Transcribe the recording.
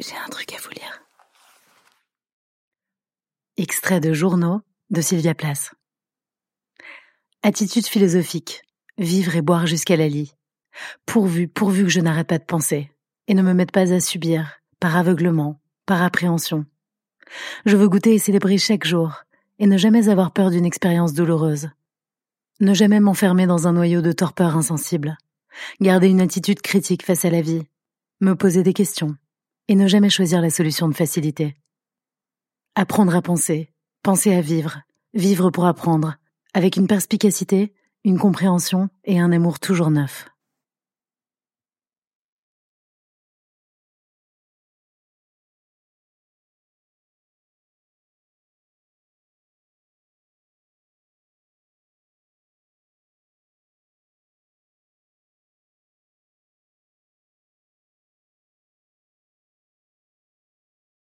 J'ai un truc à vous lire. Extrait de journaux de Sylvia Place. Attitude philosophique. Vivre et boire jusqu'à la lie. Pourvu, pourvu que je n'arrête pas de penser et ne me mette pas à subir, par aveuglement, par appréhension. Je veux goûter et célébrer chaque jour et ne jamais avoir peur d'une expérience douloureuse. Ne jamais m'enfermer dans un noyau de torpeur insensible. Garder une attitude critique face à la vie. Me poser des questions et ne jamais choisir la solution de facilité. Apprendre à penser, penser à vivre, vivre pour apprendre, avec une perspicacité, une compréhension et un amour toujours neuf.